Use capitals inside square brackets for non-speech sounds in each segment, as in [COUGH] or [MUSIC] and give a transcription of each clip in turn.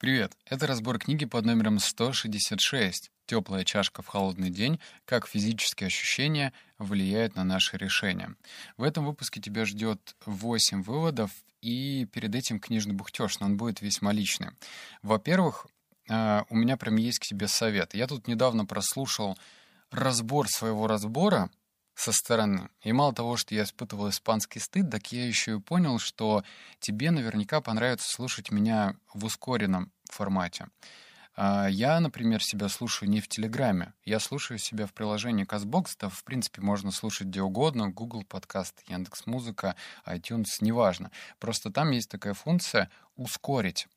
Привет! Это разбор книги под номером 166 «Теплая чашка в холодный день. Как физические ощущения влияют на наши решения». В этом выпуске тебя ждет 8 выводов, и перед этим книжный бухтеж, но он будет весьма личный. Во-первых, а, у меня прям есть к тебе совет. Я тут недавно прослушал разбор своего разбора со стороны. И мало того, что я испытывал испанский стыд, так я еще и понял, что тебе наверняка понравится слушать меня в ускоренном формате. А, я, например, себя слушаю не в Телеграме. Я слушаю себя в приложении CastBox. Да, в принципе, можно слушать где угодно. Google подкаст, Яндекс Музыка, iTunes, неважно. Просто там есть такая функция «ускорить»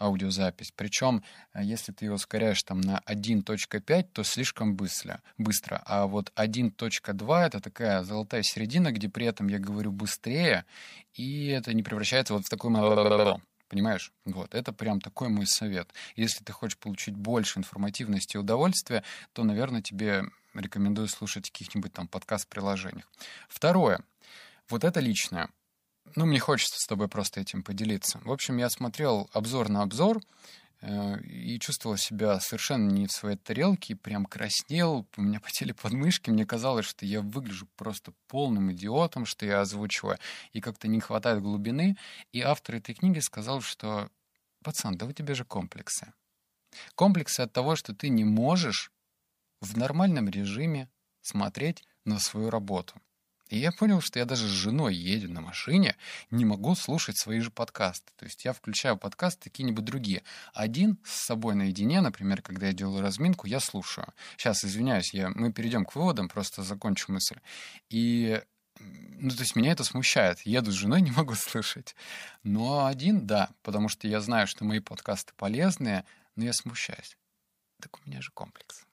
аудиозапись. Причем, э, если ты ее ускоряешь там на 1.5, то слишком быстро, быстро. А вот 1.2 — это такая золотая середина, где при этом я говорю быстрее, и это не превращается вот в такой... Понимаешь? Вот, это прям такой мой совет. Если ты хочешь получить больше информативности и удовольствия, то, наверное, тебе рекомендую слушать каких-нибудь там подкаст-приложениях. Второе. Вот это личное. Ну, мне хочется с тобой просто этим поделиться. В общем, я смотрел обзор на обзор э, и чувствовал себя совершенно не в своей тарелке, прям краснел, у меня потели подмышки, мне казалось, что я выгляжу просто полным идиотом, что я озвучиваю, и как-то не хватает глубины. И автор этой книги сказал, что «Пацан, да у тебя же комплексы». Комплексы от того, что ты не можешь в нормальном режиме смотреть на свою работу. И я понял, что я даже с женой еду на машине, не могу слушать свои же подкасты. То есть я включаю подкасты какие-нибудь другие. Один с собой наедине, например, когда я делаю разминку, я слушаю. Сейчас, извиняюсь, я, мы перейдем к выводам, просто закончу мысль. И ну, то есть меня это смущает. Еду с женой, не могу [LAUGHS] слышать. Но один, да, потому что я знаю, что мои подкасты полезные, но я смущаюсь. Так у меня же комплекс.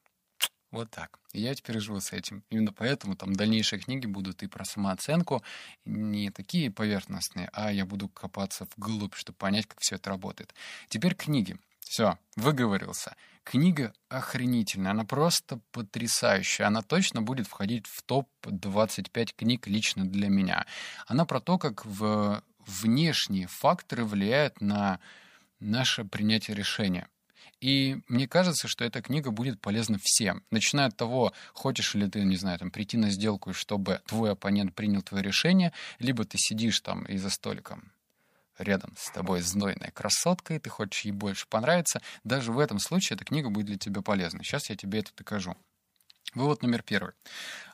Вот так. Я теперь живу с этим. Именно поэтому там дальнейшие книги будут и про самооценку, не такие поверхностные, а я буду копаться вглубь, чтобы понять, как все это работает. Теперь книги. Все, выговорился. Книга охренительная, она просто потрясающая. Она точно будет входить в топ-25 книг лично для меня. Она про то, как в внешние факторы влияют на наше принятие решения. И мне кажется, что эта книга будет полезна всем. Начиная от того, хочешь ли ты, не знаю, там, прийти на сделку, чтобы твой оппонент принял твое решение, либо ты сидишь там и за столиком рядом с тобой знойная красотка, и ты хочешь ей больше понравиться, даже в этом случае эта книга будет для тебя полезна. Сейчас я тебе это докажу. Вывод номер первый.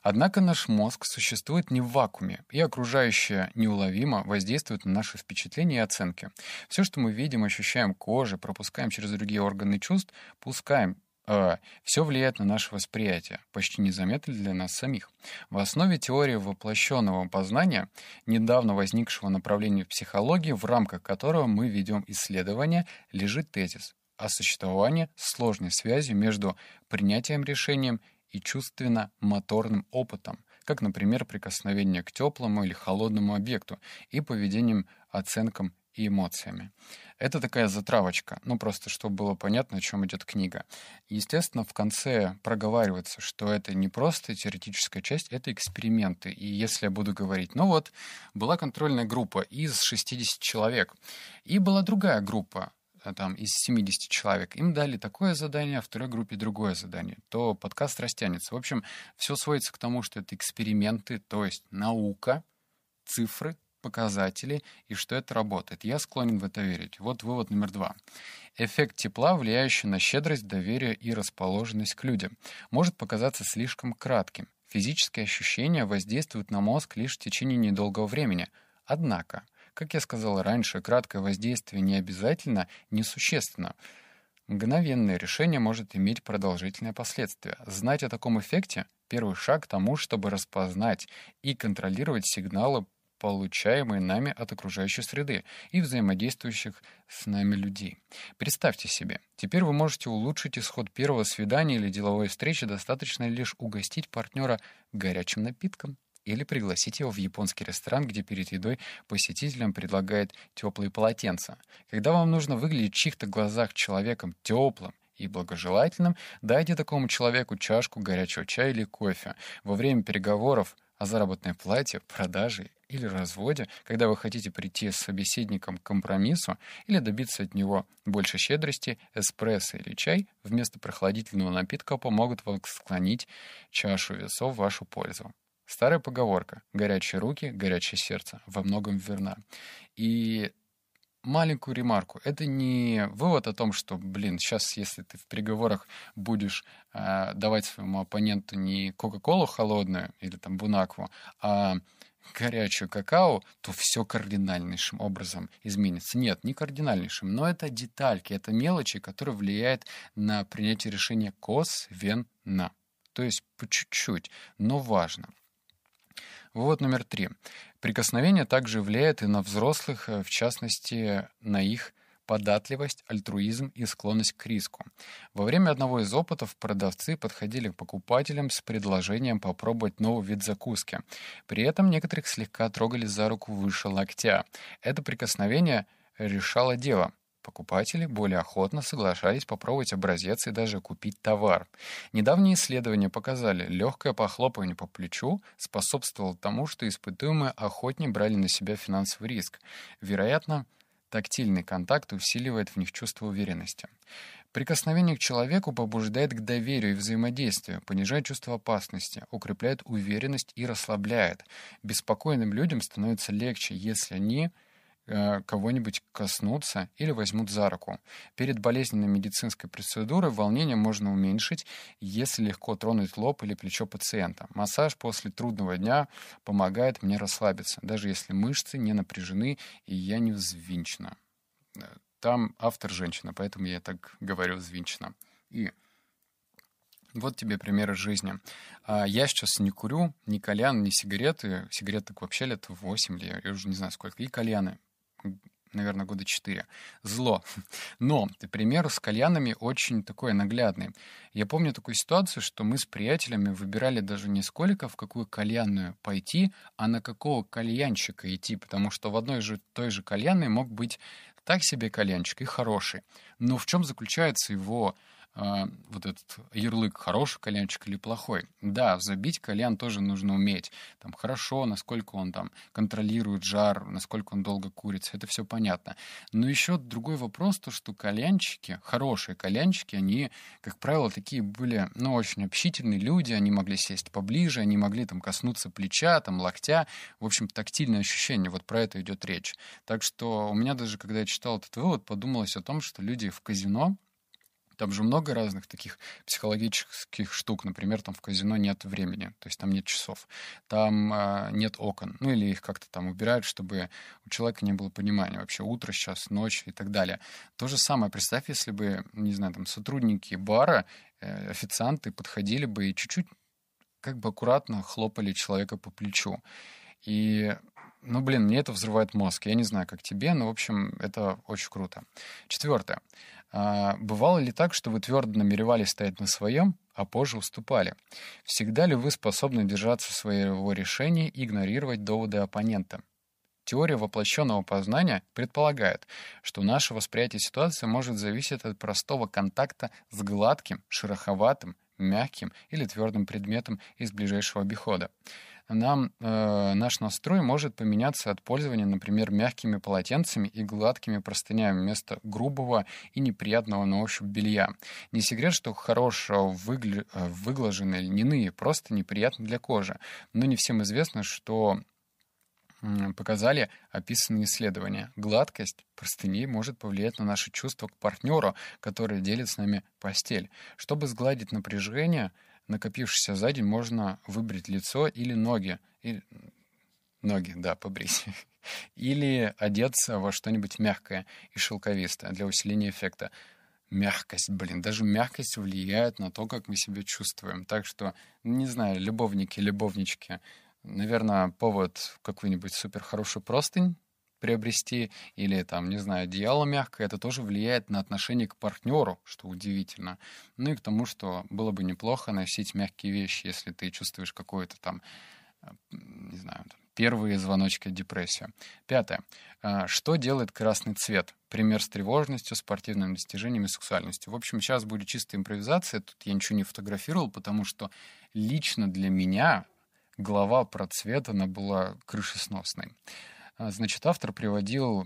Однако наш мозг существует не в вакууме, и окружающее неуловимо воздействует на наши впечатления и оценки. Все, что мы видим, ощущаем кожей, пропускаем через другие органы чувств, пускаем э, все влияет на наше восприятие, почти незаметно для нас самих. В основе теории воплощенного познания, недавно возникшего направления в психологии, в рамках которого мы ведем исследования, лежит тезис о существовании сложной связи между принятием решением и чувственно-моторным опытом, как, например, прикосновение к теплому или холодному объекту и поведением, оценкам и эмоциями. Это такая затравочка, ну просто чтобы было понятно, о чем идет книга. Естественно, в конце проговаривается, что это не просто теоретическая часть, это эксперименты. И если я буду говорить, ну вот, была контрольная группа из 60 человек, и была другая группа, там, из 70 человек, им дали такое задание, а второй группе другое задание, то подкаст растянется. В общем, все сводится к тому, что это эксперименты, то есть наука, цифры, показатели и что это работает. Я склонен в это верить. Вот вывод номер два. Эффект тепла, влияющий на щедрость, доверие и расположенность к людям, может показаться слишком кратким. Физические ощущения воздействуют на мозг лишь в течение недолгого времени. Однако, как я сказал раньше, краткое воздействие не обязательно несущественно. Мгновенное решение может иметь продолжительные последствия. Знать о таком эффекте — первый шаг к тому, чтобы распознать и контролировать сигналы, получаемые нами от окружающей среды и взаимодействующих с нами людей. Представьте себе, теперь вы можете улучшить исход первого свидания или деловой встречи, достаточно лишь угостить партнера горячим напитком или пригласить его в японский ресторан, где перед едой посетителям предлагают теплые полотенца. Когда вам нужно выглядеть в чьих-то глазах человеком теплым и благожелательным, дайте такому человеку чашку горячего чая или кофе. Во время переговоров о заработной плате, продаже или разводе, когда вы хотите прийти с собеседником к компромиссу или добиться от него больше щедрости, эспрессо или чай вместо прохладительного напитка помогут вам склонить чашу весов в вашу пользу. Старая поговорка «горячие руки, горячее сердце» во многом верна. И маленькую ремарку. Это не вывод о том, что, блин, сейчас, если ты в переговорах будешь э, давать своему оппоненту не Кока-Колу холодную или там Бунакву, а горячую какао, то все кардинальнейшим образом изменится. Нет, не кардинальнейшим, но это детальки, это мелочи, которые влияют на принятие решения косвенно. То есть по чуть-чуть, но важно. Вывод номер три. Прикосновение также влияет и на взрослых, э, в частности, на их податливость, альтруизм и склонность к риску. Во время одного из опытов продавцы подходили к покупателям с предложением попробовать новый вид закуски. При этом некоторых слегка трогали за руку выше локтя. Это прикосновение решало дело. Покупатели более охотно соглашались попробовать образец и даже купить товар. Недавние исследования показали, легкое похлопывание по плечу способствовало тому, что испытуемые охотнее брали на себя финансовый риск. Вероятно, тактильный контакт усиливает в них чувство уверенности. Прикосновение к человеку побуждает к доверию и взаимодействию, понижает чувство опасности, укрепляет уверенность и расслабляет. Беспокойным людям становится легче, если они кого-нибудь коснуться или возьмут за руку. Перед болезненной медицинской процедурой волнение можно уменьшить, если легко тронуть лоб или плечо пациента. Массаж после трудного дня помогает мне расслабиться, даже если мышцы не напряжены и я не взвинчена. Э, там автор женщина, поэтому я так говорю взвинчена. И вот тебе примеры жизни. А, я сейчас не курю ни кальян, ни сигареты. Сигареты так вообще лет 8 или я уже не знаю сколько. И кальяны наверное, года четыре. Зло. Но пример с кальянами очень такой наглядный. Я помню такую ситуацию, что мы с приятелями выбирали даже не сколько в какую кальянную пойти, а на какого кальянщика идти, потому что в одной же той же кальянной мог быть так себе кальянчик и хороший. Но в чем заключается его э, вот этот ярлык, хороший кальянчик или плохой. Да, забить кальян тоже нужно уметь. Там хорошо, насколько он там контролирует жар, насколько он долго курится, это все понятно. Но еще другой вопрос, то что кальянчики, хорошие кальянчики, они, как правило, такие были, ну, очень общительные люди, они могли сесть поближе, они могли там коснуться плеча, там локтя, в общем, тактильное ощущение, вот про это идет речь. Так что у меня даже, когда я читал этот вывод, подумалось о том, что люди в казино, там же много разных таких психологических штук. Например, там в казино нет времени, то есть там нет часов, там э, нет окон, ну или их как-то там убирают, чтобы у человека не было понимания вообще утро сейчас, ночь и так далее. То же самое, представь, если бы, не знаю, там сотрудники бара, э, официанты подходили бы и чуть-чуть как бы аккуратно хлопали человека по плечу. И ну, блин, мне это взрывает мозг. Я не знаю, как тебе, но, в общем, это очень круто. Четвертое. А, бывало ли так, что вы твердо намеревались стоять на своем, а позже уступали? Всегда ли вы способны держаться своего решения и игнорировать доводы оппонента? Теория воплощенного познания предполагает, что наше восприятие ситуации может зависеть от простого контакта с гладким, шероховатым, мягким или твердым предметом из ближайшего обихода нам э, наш настрой может поменяться от пользования, например, мягкими полотенцами и гладкими простынями вместо грубого и неприятного на ощупь белья. Не секрет, что хорошо выгля... Выглаженные льняные просто неприятны для кожи. Но не всем известно, что показали описанные исследования. Гладкость простыней может повлиять на наши чувства к партнеру, который делит с нами постель. Чтобы сгладить напряжение, накопившийся за день, можно выбрить лицо или ноги. Или... Ноги, да, побрить. [LAUGHS] Или одеться во что-нибудь мягкое и шелковистое для усиления эффекта. Мягкость, блин, даже мягкость влияет на то, как мы себя чувствуем. Так что, не знаю, любовники, любовнички, наверное, повод какой-нибудь супер хороший простынь приобрести, или там, не знаю, одеяло мягкое, это тоже влияет на отношение к партнеру, что удивительно. Ну и к тому, что было бы неплохо носить мягкие вещи, если ты чувствуешь какое-то там, э, не знаю, первые звоночки депрессии. Пятое. А, что делает красный цвет? Пример с тревожностью, спортивными достижениями, сексуальностью. В общем, сейчас будет чистая импровизация. Тут я ничего не фотографировал, потому что лично для меня глава про цвет, она была крышесносной. А, значит, автор приводил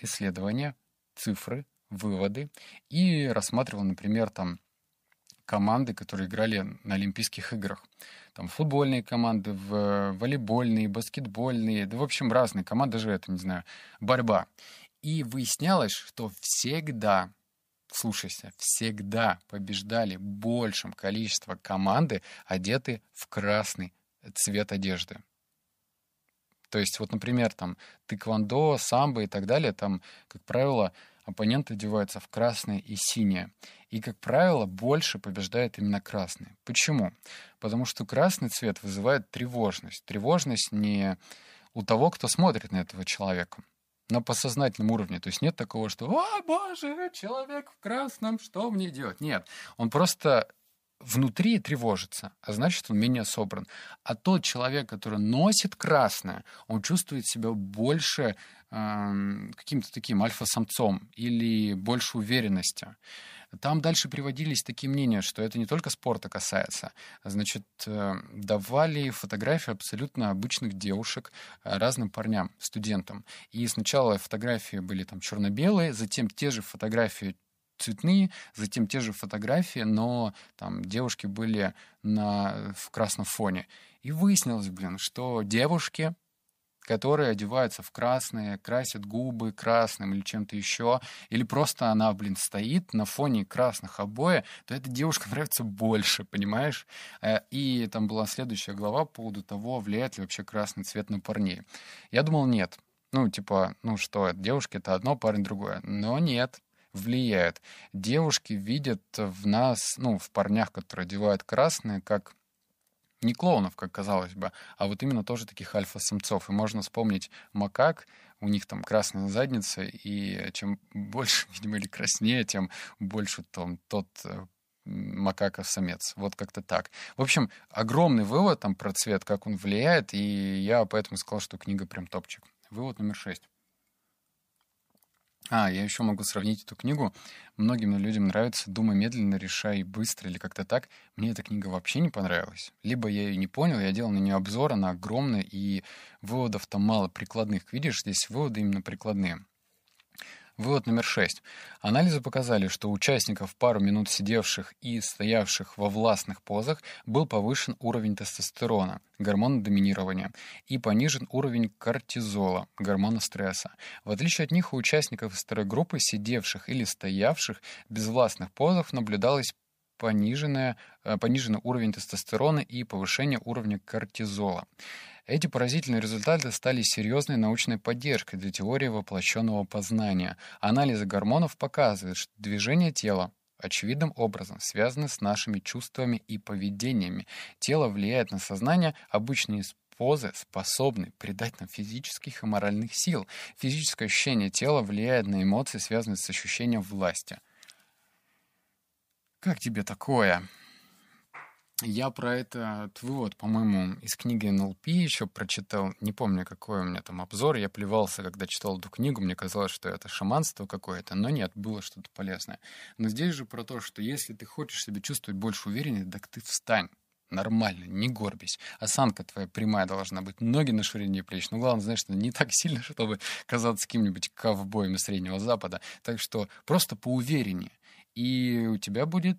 исследования, цифры, выводы и рассматривал, например, там команды, которые играли на Олимпийских играх. Там футбольные команды, волейбольные, баскетбольные, да, в общем, разные команды, даже это, не знаю, борьба. И выяснялось, что всегда, слушайся, всегда побеждали большим количеством команды, одеты в красный цвет одежды. То есть, вот, например, там, тэквондо, самбо и так далее, там, как правило, оппоненты одеваются в красное и синее. И, как правило, больше побеждает именно красный. Почему? Потому что красный цвет вызывает тревожность. Тревожность не у того, кто смотрит на этого человека, на подсознательном уровне. То есть нет такого, что «О, боже, человек в красном, что мне делать?» Нет, он просто внутри тревожится, а значит, он менее собран. А тот человек, который носит красное, он чувствует себя больше э, каким-то таким альфа-самцом или больше уверенности. Там дальше приводились такие мнения, что это не только спорта касается. Значит, э, давали фотографии абсолютно обычных девушек э, разным парням, студентам. И сначала фотографии были там черно-белые, затем те же фотографии цветные, затем те же фотографии, но там девушки были на, в красном фоне. И выяснилось, блин, что девушки которые одеваются в красное, красят губы красным или чем-то еще, или просто она, блин, стоит на фоне красных обоев, то эта девушка [LAUGHS] нравится больше, понимаешь? Э, и там была следующая глава по поводу того, влияет ли вообще красный цвет на парней. Я думал, нет. Ну, типа, ну что, девушки — это одно, парень — другое. Но нет, влияет. Девушки видят в нас, ну, в парнях, которые одевают красное, как не клоунов, как казалось бы, а вот именно тоже таких альфа-самцов. И можно вспомнить макак, у них там красная задница, и чем [LAUGHS] больше, видимо, или краснее, тем больше там тот э, макака-самец. Вот как-то так. В общем, огромный вывод там про цвет, как он влияет, и я поэтому сказал, что книга прям топчик. Вывод номер шесть. А, я еще могу сравнить эту книгу. Многим людям нравится «Думай медленно, решай быстро» или как-то так. Мне эта книга вообще не понравилась. Либо я ее не понял, я делал на нее обзор, она огромная, и выводов там мало прикладных. Видишь, здесь выводы именно прикладные. Вывод номер шесть. Анализы показали, что у участников пару минут сидевших и стоявших во властных позах был повышен уровень тестостерона, гормона доминирования, и понижен уровень кортизола, гормона стресса. В отличие от них, у участников второй группы, сидевших или стоявших без властных позах, наблюдалось пониженное, э, пониженный уровень тестостерона и повышение уровня кортизола. Эти поразительные результаты стали серьезной научной поддержкой для теории воплощенного познания. Анализы гормонов показывают, что движение тела очевидным образом связаны с нашими чувствами и поведениями. Тело влияет на сознание, обычные позы способны придать нам физических и моральных сил. Физическое ощущение тела влияет на эмоции, связанные с ощущением власти. Как тебе такое? Я про этот вывод, по-моему, из книги НЛП еще прочитал. Не помню, какой у меня там обзор. Я плевался, когда читал эту книгу. Мне казалось, что это шаманство какое-то. Но нет, было что-то полезное. Но здесь же про то, что если ты хочешь себя чувствовать больше увереннее, так ты встань. Нормально, не горбись. Осанка твоя прямая должна быть, ноги на ширине плеч. Но главное, знаешь, не так [LAUGHS] сильно, чтобы казаться каким-нибудь ковбоем из Среднего Запада. Так что просто поувереннее. И у тебя будет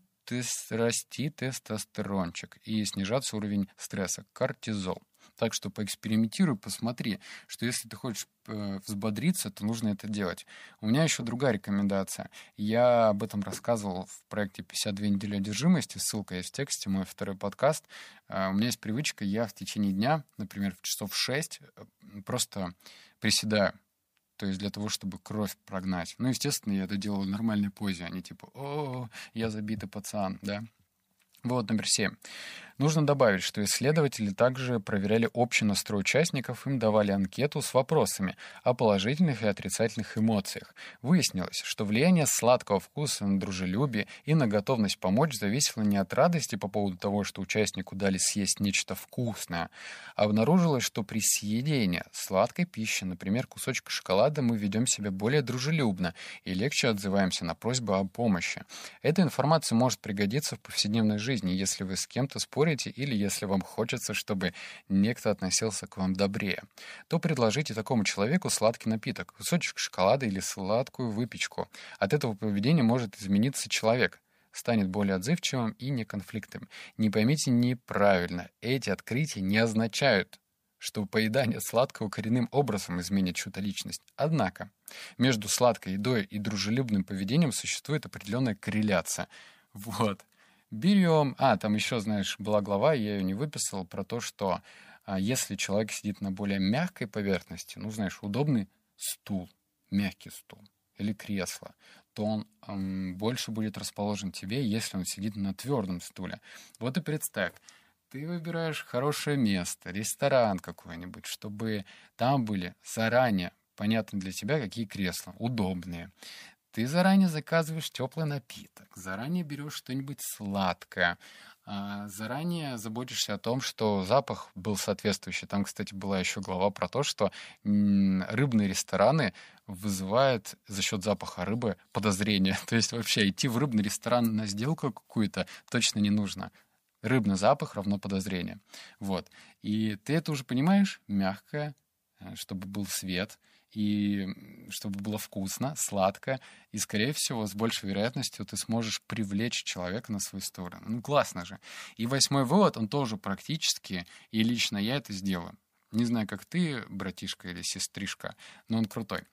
расти тестостерончик и снижаться уровень стресса, кортизол. Так что поэкспериментируй, посмотри, что если ты хочешь э, взбодриться, то нужно это делать. У меня еще другая рекомендация. Я об этом рассказывал в проекте «52 недели одержимости». Ссылка есть в тексте, мой второй подкаст. Э, у меня есть привычка, я в течение дня, например, в часов 6, э, просто приседаю то есть для того, чтобы кровь прогнать. Ну, естественно, я это делаю в нормальной позе, а не типа «О, я забитый пацан», да. Вот номер семь. Нужно добавить, что исследователи также проверяли общий настрой участников, им давали анкету с вопросами о положительных и отрицательных эмоциях. Выяснилось, что влияние сладкого вкуса на дружелюбие и на готовность помочь зависело не от радости по поводу того, что участнику дали съесть нечто вкусное, обнаружилось, что при съедении сладкой пищи, например, кусочка шоколада, мы ведем себя более дружелюбно и легче отзываемся на просьбы о помощи. Эта информация может пригодиться в повседневной жизни, жизни, если вы с кем-то спорите или если вам хочется, чтобы некто относился к вам добрее, то предложите такому человеку сладкий напиток, кусочек шоколада или сладкую выпечку. От этого поведения может измениться человек, станет более отзывчивым и неконфликтным. Не поймите неправильно, эти открытия не означают, что поедание сладкого коренным образом изменит чью-то личность. Однако, между сладкой едой и дружелюбным поведением существует определенная корреляция. Вот. Берем... А, там еще, знаешь, была глава, я ее не выписал, про то, что а, если человек сидит на более мягкой поверхности, ну, знаешь, удобный стул, мягкий стул или кресло, то он эм, больше будет расположен тебе, если он сидит на твердом стуле. Вот и представь, ты выбираешь хорошее место, ресторан какой-нибудь, чтобы там были заранее понятно для тебя, какие кресла удобные. Ты заранее заказываешь теплый напиток, заранее берешь что-нибудь сладкое, а, заранее заботишься о том, что запах был соответствующий. Там, кстати, была еще глава про то, что рыбные рестораны вызывают за счет запаха рыбы подозрения. [LAUGHS] То есть вообще идти в рыбный ресторан на сделку какую-то точно не нужно. Рыбный запах равно подозрение. Вот. И ты это уже понимаешь, мягкое, э, чтобы был свет, и чтобы было вкусно, сладко, и, скорее всего, с большей вероятностью ты сможешь привлечь человека на свою сторону. Ну, классно же. И восьмой вывод, он тоже практически, и лично я это сделаю. Не знаю, как ты, братишка или сестришка, но он крутой.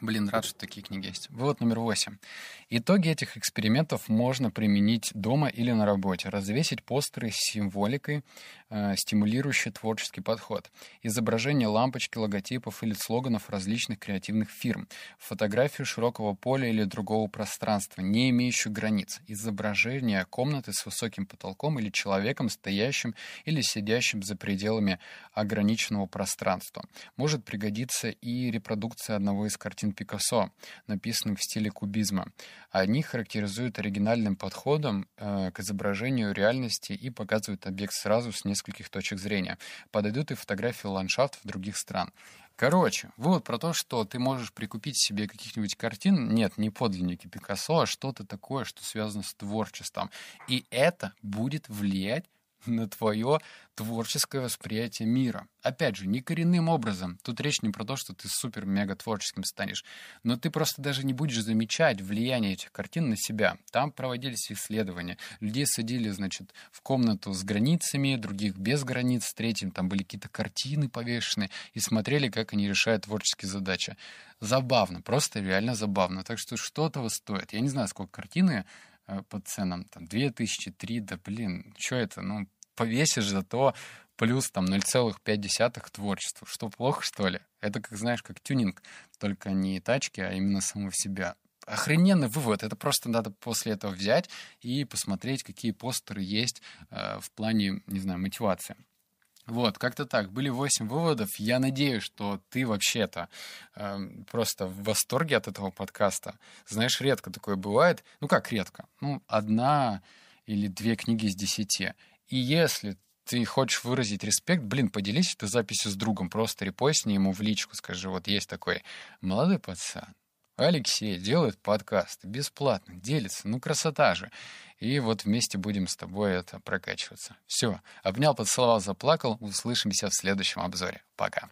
Блин, рад, что такие книги есть. Вывод номер восемь. Итоги этих экспериментов можно применить дома или на работе. Развесить постеры с символикой, э, стимулирующий творческий подход. Изображение лампочки, логотипов или слоганов различных креативных фирм. Фотографию широкого поля или другого пространства, не имеющую границ. Изображение комнаты с высоким потолком или человеком, стоящим или сидящим за пределами ограниченного пространства. Может пригодиться и репродукция одного из картин Пикассо, написанных в стиле кубизма. Они характеризуют оригинальным подходом э, к изображению реальности и показывают объект сразу с нескольких точек зрения. Подойдут и фотографии ландшафтов других стран. Короче, вывод про то, что ты можешь прикупить себе каких-нибудь картин, нет, не подлинники Пикассо, а что-то такое, что связано с творчеством. И это будет влиять на твое творческое восприятие мира. Опять же, не коренным образом. Тут речь не про то, что ты супер-мега творческим станешь, но ты просто даже не будешь замечать влияние этих картин на себя. Там проводились исследования. Людей садили, значит, в комнату с границами, других без границ, третьим там были какие-то картины повешены, и смотрели, как они решают творческие задачи. Забавно, просто реально забавно. Так что что-то стоит. Я не знаю, сколько картины по ценам, там, 2000, 3, да блин, что это, ну, повесишь зато плюс там 0,5 творчеству. Что, плохо, что ли? Это, как знаешь, как тюнинг, только не тачки, а именно самого себя. Охрененный вывод. Это просто надо после этого взять и посмотреть, какие постеры есть э, в плане, не знаю, мотивации. Вот, как-то так. Были восемь выводов. Я надеюсь, что ты вообще-то э, просто в восторге от этого подкаста. Знаешь, редко такое бывает. Ну как редко? Ну, одна или две книги из десяти. И если ты хочешь выразить респект, блин, поделись этой записью с другом, просто репостни ему в личку, скажи, вот есть такой молодой пацан, Алексей делает подкаст бесплатно, делится, ну красота же. И вот вместе будем с тобой это прокачиваться. Все, обнял, поцеловал, заплакал. Услышимся в следующем обзоре. Пока.